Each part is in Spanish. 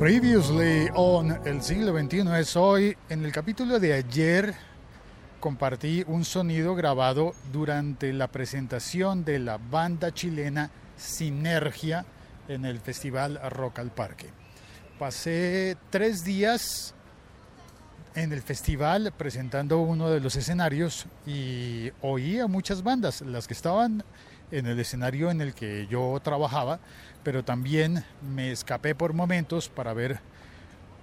Previously on El siglo XXI es hoy. En el capítulo de ayer compartí un sonido grabado durante la presentación de la banda chilena Sinergia en el festival Rock al Parque. Pasé tres días en el festival presentando uno de los escenarios y oí a muchas bandas, las que estaban en el escenario en el que yo trabajaba, pero también me escapé por momentos para ver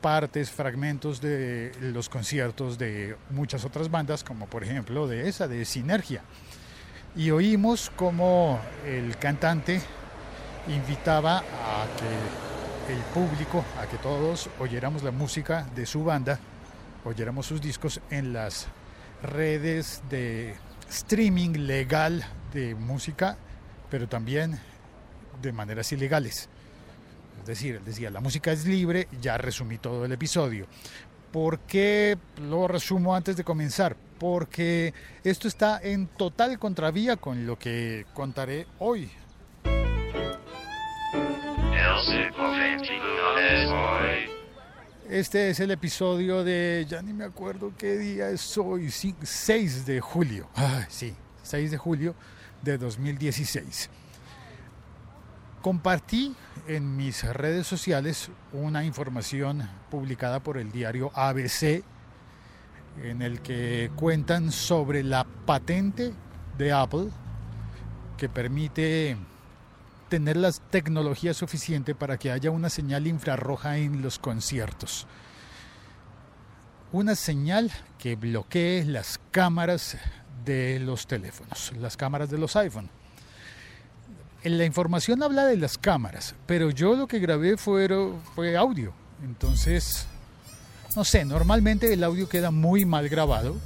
partes, fragmentos de los conciertos de muchas otras bandas, como por ejemplo de esa, de Sinergia. Y oímos como el cantante invitaba a que el público, a que todos oyéramos la música de su banda, oyéramos sus discos en las redes de streaming legal de música, pero también de maneras ilegales. Es decir, él decía, la música es libre, ya resumí todo el episodio. ¿Por qué lo resumo antes de comenzar? Porque esto está en total contravía con lo que contaré hoy. Este es el episodio de, ya ni me acuerdo qué día es hoy, 6 de julio. Ah, sí, 6 de julio de 2016. Compartí en mis redes sociales una información publicada por el diario ABC en el que cuentan sobre la patente de Apple que permite tener la tecnología suficiente para que haya una señal infrarroja en los conciertos. Una señal que bloquee las cámaras de los teléfonos, las cámaras de los iPhone. La información habla de las cámaras, pero yo lo que grabé fue, fue audio. Entonces, no sé, normalmente el audio queda muy mal grabado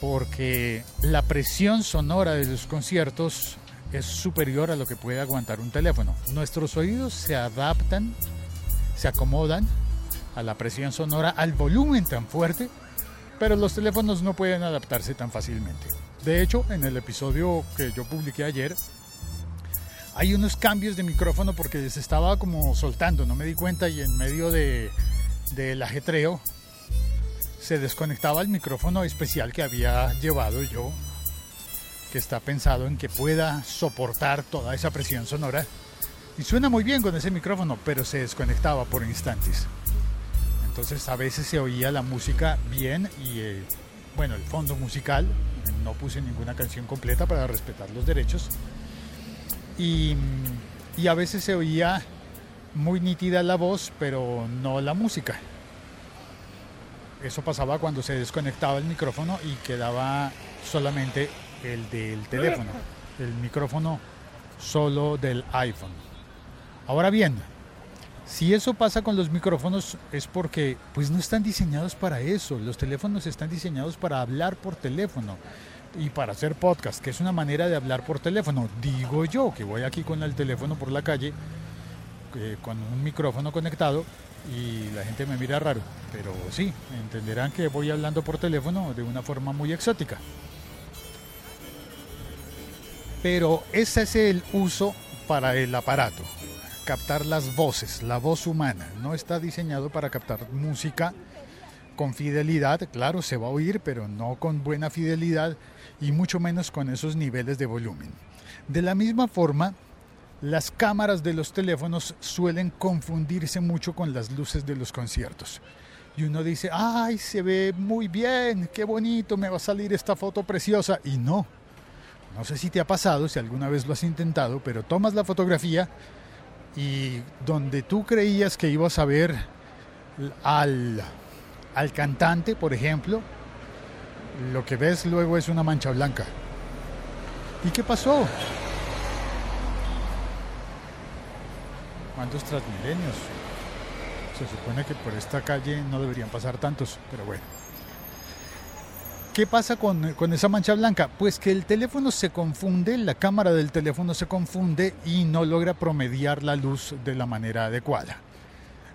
porque la presión sonora de los conciertos es superior a lo que puede aguantar un teléfono. Nuestros oídos se adaptan, se acomodan a la presión sonora, al volumen tan fuerte pero los teléfonos no pueden adaptarse tan fácilmente. De hecho, en el episodio que yo publiqué ayer, hay unos cambios de micrófono porque se estaba como soltando, no me di cuenta y en medio de, del ajetreo se desconectaba el micrófono especial que había llevado yo, que está pensado en que pueda soportar toda esa presión sonora. Y suena muy bien con ese micrófono, pero se desconectaba por instantes. Entonces a veces se oía la música bien y eh, bueno, el fondo musical, no puse ninguna canción completa para respetar los derechos. Y, y a veces se oía muy nítida la voz, pero no la música. Eso pasaba cuando se desconectaba el micrófono y quedaba solamente el del teléfono, el micrófono solo del iPhone. Ahora bien, si eso pasa con los micrófonos es porque pues no están diseñados para eso. Los teléfonos están diseñados para hablar por teléfono y para hacer podcast, que es una manera de hablar por teléfono. Digo yo que voy aquí con el teléfono por la calle eh, con un micrófono conectado y la gente me mira raro, pero sí, entenderán que voy hablando por teléfono de una forma muy exótica. Pero ese es el uso para el aparato captar las voces, la voz humana. No está diseñado para captar música con fidelidad. Claro, se va a oír, pero no con buena fidelidad y mucho menos con esos niveles de volumen. De la misma forma, las cámaras de los teléfonos suelen confundirse mucho con las luces de los conciertos. Y uno dice, ay, se ve muy bien, qué bonito, me va a salir esta foto preciosa. Y no, no sé si te ha pasado, si alguna vez lo has intentado, pero tomas la fotografía y donde tú creías que ibas a ver al, al cantante, por ejemplo, lo que ves luego es una mancha blanca. ¿Y qué pasó? ¿Cuántos transmilenios? Se supone que por esta calle no deberían pasar tantos, pero bueno. ¿Qué pasa con, esa mancha blanca? Pues que el teléfono se confunde, la cámara del teléfono se confunde y no logra promediar la luz de la manera adecuada.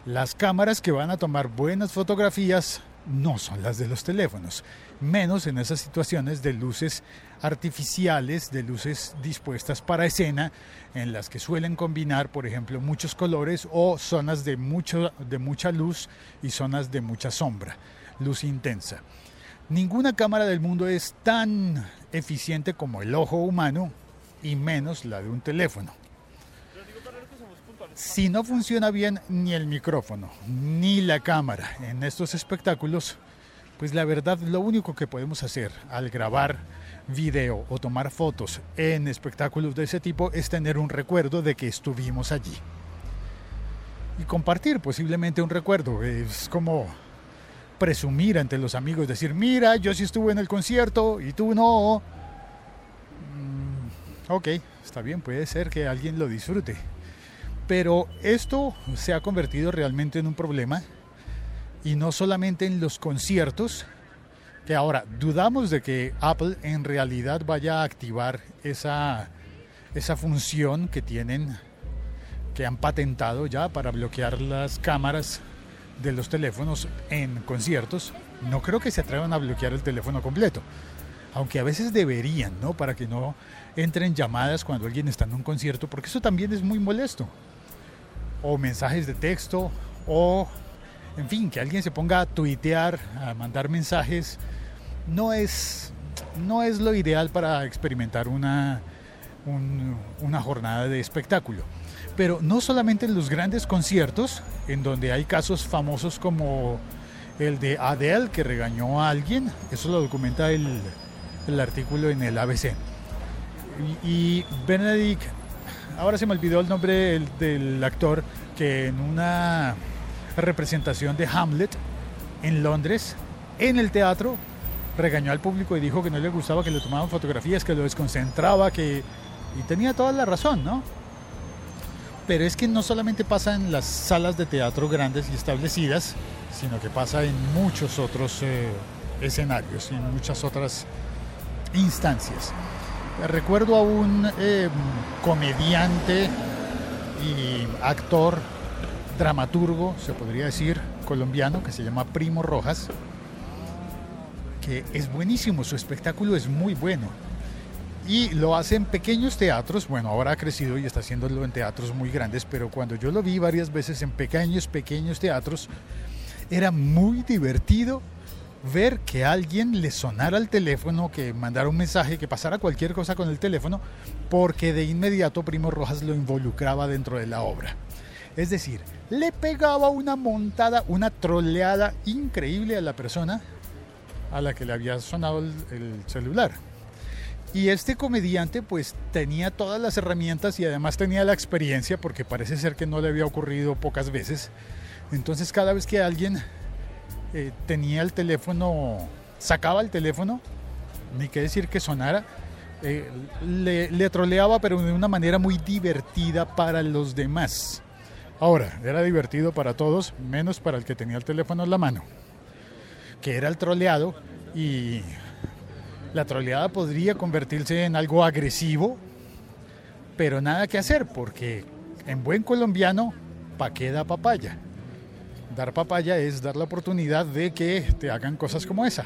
Las cámaras que van a tomar buenas fotografías no son las de los teléfonos, menos en esas situaciones de luces artificiales, de luces dispuestas para escena, en las que suelen combinar, por ejemplo, muchos colores o zonas de, mucho, de mucha luz y zonas de mucha sombra, luz intensa. Ninguna cámara del mundo es tan eficiente como el ojo humano y menos la de un teléfono. Si no funciona bien ni el micrófono ni la cámara en estos espectáculos, pues la verdad lo único que podemos hacer al grabar video o tomar fotos en espectáculos de ese tipo es tener un recuerdo de que estuvimos allí. Y compartir posiblemente un recuerdo. Es como presumir ante los amigos, decir, mira, yo sí estuve en el concierto y tú no. Mm, ok, está bien, puede ser que alguien lo disfrute. Pero esto se ha convertido realmente en un problema y no solamente en los conciertos, que ahora dudamos de que Apple en realidad vaya a activar esa, esa función que tienen, que han patentado ya para bloquear las cámaras de los teléfonos en conciertos. No creo que se atrevan a bloquear el teléfono completo, aunque a veces deberían, ¿no? Para que no entren llamadas cuando alguien está en un concierto, porque eso también es muy molesto. O mensajes de texto, o en fin, que alguien se ponga a tuitear, a mandar mensajes, no es, no es lo ideal para experimentar una, una jornada de espectáculo. Pero no solamente en los grandes conciertos, en donde hay casos famosos como el de Adele que regañó a alguien, eso lo documenta el, artículo en el ABC. Y, y, Benedict, ahora se me olvidó el nombre del, del actor, que en una representación de Hamlet en Londres, en el teatro, regañó al público y dijo que no le gustaba que le tomaban fotografías, que lo desconcentraba, que... Y tenía toda la razón, ¿no? Pero es que no solamente pasa en las salas de teatro grandes y establecidas, sino que pasa en muchos otros eh, escenarios, en muchas otras instancias. Recuerdo a un eh, comediante y actor dramaturgo, se podría decir, colombiano, que se llama Primo Rojas, que es buenísimo, su espectáculo es muy bueno. Y lo hace en pequeños teatros, bueno, ahora ha crecido y está haciéndolo en teatros muy grandes, pero cuando yo lo vi varias veces en pequeños, pequeños teatros, era muy divertido ver que alguien le sonara el teléfono, que mandara un mensaje, que pasara cualquier cosa con el teléfono, porque de inmediato Primo Rojas lo involucraba dentro de la obra. Es decir, le pegaba una montada, una troleada increíble a la persona a la que le había sonado el, celular. Y este comediante pues tenía todas las herramientas y además tenía la experiencia porque parece ser que no le había ocurrido pocas veces. Entonces cada vez que alguien eh, tenía el teléfono, sacaba el teléfono, ni qué decir que sonara, eh, le, le troleaba pero de una manera muy divertida para los demás. Ahora, era divertido para todos, menos para el que tenía el teléfono en la mano, que era el troleado y la troleada podría convertirse en algo agresivo, pero nada que hacer porque en buen colombiano, pa' qué da papaya. Dar papaya es dar la oportunidad de que te hagan cosas como esa,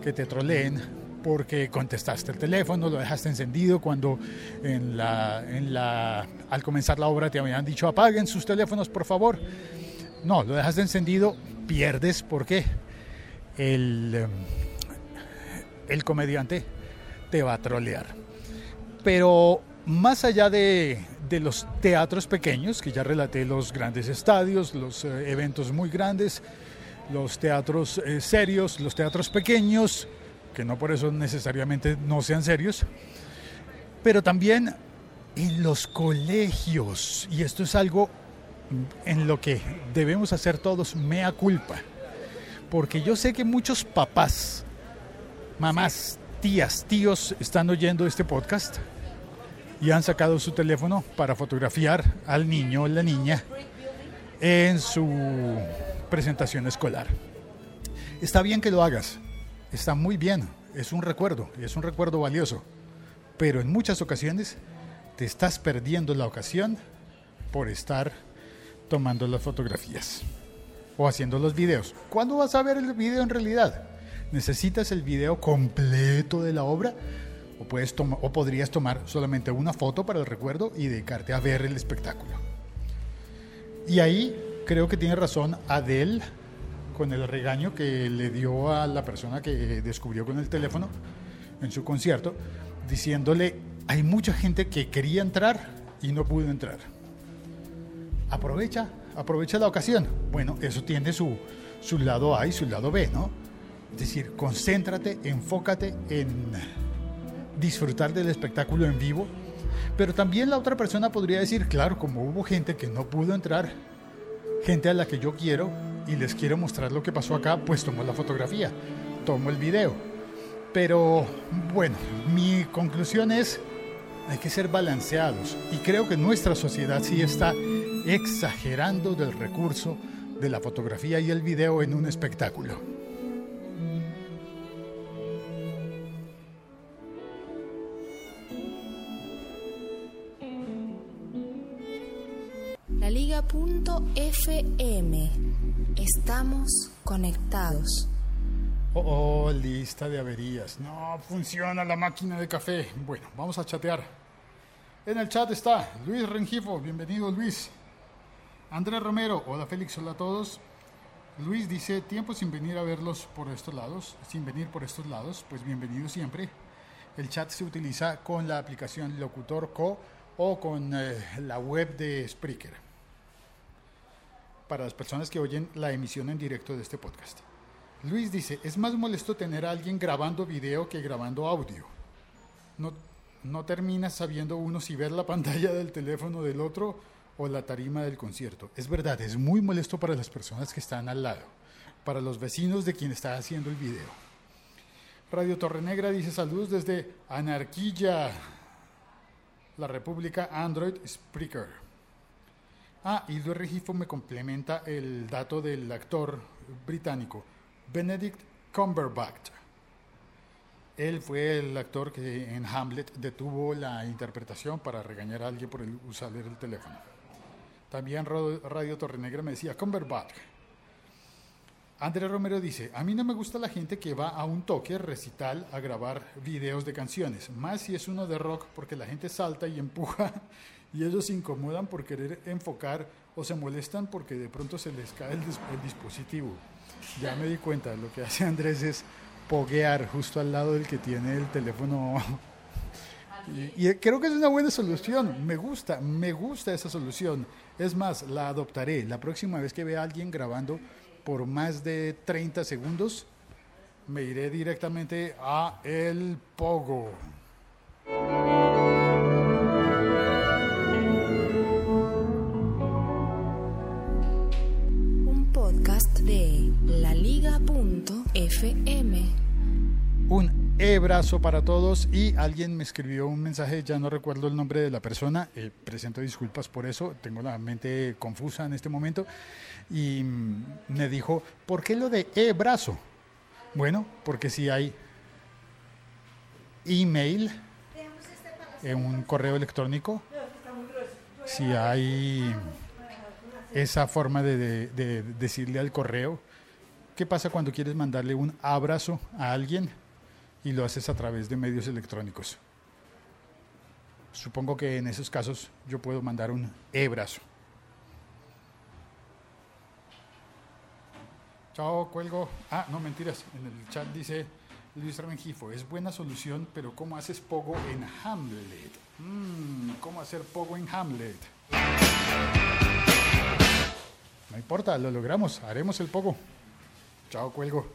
que te troleen, porque contestaste el teléfono, lo dejaste encendido cuando en la, en la, al comenzar la obra te habían dicho apaguen sus teléfonos por favor. No, lo dejaste encendido, pierdes porque el, el comediante te va a trolear. Pero más allá de, de, los teatros pequeños, que ya relaté los grandes estadios, los eh, eventos muy grandes, los teatros eh, serios, los teatros pequeños, que no por eso necesariamente no sean serios, pero también en los colegios, y esto es algo en lo que debemos hacer todos mea culpa, porque yo sé que muchos papás, mamás, tías, tíos están oyendo este podcast y han sacado su teléfono para fotografiar al niño o la niña en su presentación escolar. Está bien que lo hagas, está muy bien, es un recuerdo, es un recuerdo valioso, pero en muchas ocasiones te estás perdiendo la ocasión por estar tomando las fotografías. o haciendo los videos. ¿Cuándo vas a ver el video en realidad? ¿Necesitas el video completo de la obra? O, puedes o podrías tomar solamente una foto para el recuerdo y dedicarte a ver el espectáculo. Y ahí creo que tiene razón Adele con el regaño que le dio a la persona que descubrió con el teléfono en su concierto, diciéndole, hay mucha gente que quería entrar y no pudo entrar. Aprovecha, aprovecha la ocasión. Bueno, eso tiene su, su lado A y su lado B, ¿no? Es decir, concéntrate, enfócate en disfrutar del espectáculo en vivo, pero también la otra persona podría decir, claro, como hubo gente que no pudo entrar, gente a la que yo quiero y les quiero mostrar lo que pasó acá, pues tomo la fotografía, tomo el video. Pero bueno, mi conclusión es, hay que ser balanceados y creo que nuestra sociedad sí está exagerando del recurso de la fotografía y el video en un espectáculo. Liga.fm. Estamos conectados. Oh, oh, lista de averías. No funciona la máquina de café. Bueno, vamos a chatear. En el chat está Luis Rengifo. Bienvenido, Luis. Andrés Romero. Hola, Félix. Hola a todos. Luis dice, tiempo sin venir a verlos por estos lados, sin venir por estos lados, pues bienvenido siempre. El chat se utiliza con la aplicación Locutor Co o con eh, la web de Spreaker. Para las personas que oyen la emisión en directo de este podcast. Luis dice, es más molesto tener a alguien grabando video que grabando audio. No, no termina sabiendo uno si ver la pantalla del teléfono del otro o la tarima del concierto. Es verdad, es muy molesto para las personas que están al lado, para los vecinos de quien está haciendo el video. Radio Torre Negra dice saludos desde Anarquilla, la República Android Spreaker. Ah, Luis Regifo me complementa el dato del actor británico. Benedict Cumberbatch. Él fue el actor que en Hamlet detuvo la interpretación para regañar a alguien por el usar el teléfono. También Radio Torrenegra me decía Cumberbatch. Andrés Romero dice, a mí no me gusta la gente que va a un toque recital a grabar videos de canciones, más si es uno de rock porque la gente salta y empuja y ellos se incomodan por querer enfocar o se molestan porque de pronto se les cae el, el dispositivo. Ya me di cuenta, lo que hace Andrés es poguear justo al lado del que tiene el teléfono. Y, y, creo que es una buena solución. Me gusta, me gusta esa solución. Es más, la adoptaré. La próxima vez que vea a alguien grabando por más de 30 segundos, me iré directamente a el pogo. laliga.fm. Un abrazo para todos y alguien me escribió un mensaje, ya no recuerdo el nombre de la persona, eh, presento disculpas por eso, tengo la mente confusa en este momento, y mm, me dijo, ¿por qué lo de e-brazo? Bueno, porque si hay email en un correo electrónico, si hay esa forma de, decirle al correo. ¿Qué pasa cuando quieres mandarle un abrazo a alguien y lo haces a través de medios electrónicos? Supongo que en esos casos yo puedo mandar un e-brazo. Chao, cuelgo. Ah, no, mentiras. En el chat dice Luis Rengifo, es buena solución, pero ¿cómo haces pogo en Hamlet? Mm, ¿Cómo hacer pogo en Hamlet? No importa, lo logramos, haremos el poco. Chao, cuelgo.